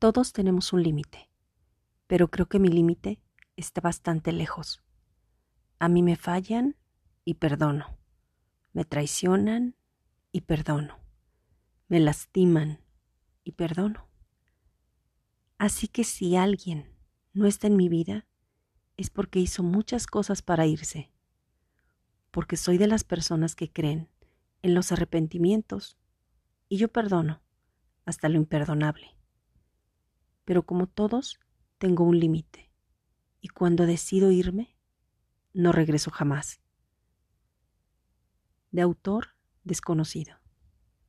Todos tenemos un límite, pero creo que mi límite está bastante lejos. A mí me fallan y perdono. Me traicionan y perdono. Me lastiman y perdono. Así que si alguien no está en mi vida, es porque hizo muchas cosas para irse. Porque soy de las personas que creen en los arrepentimientos y yo perdono hasta lo imperdonable. Pero como todos, tengo un límite y cuando decido irme, no regreso jamás. De autor desconocido.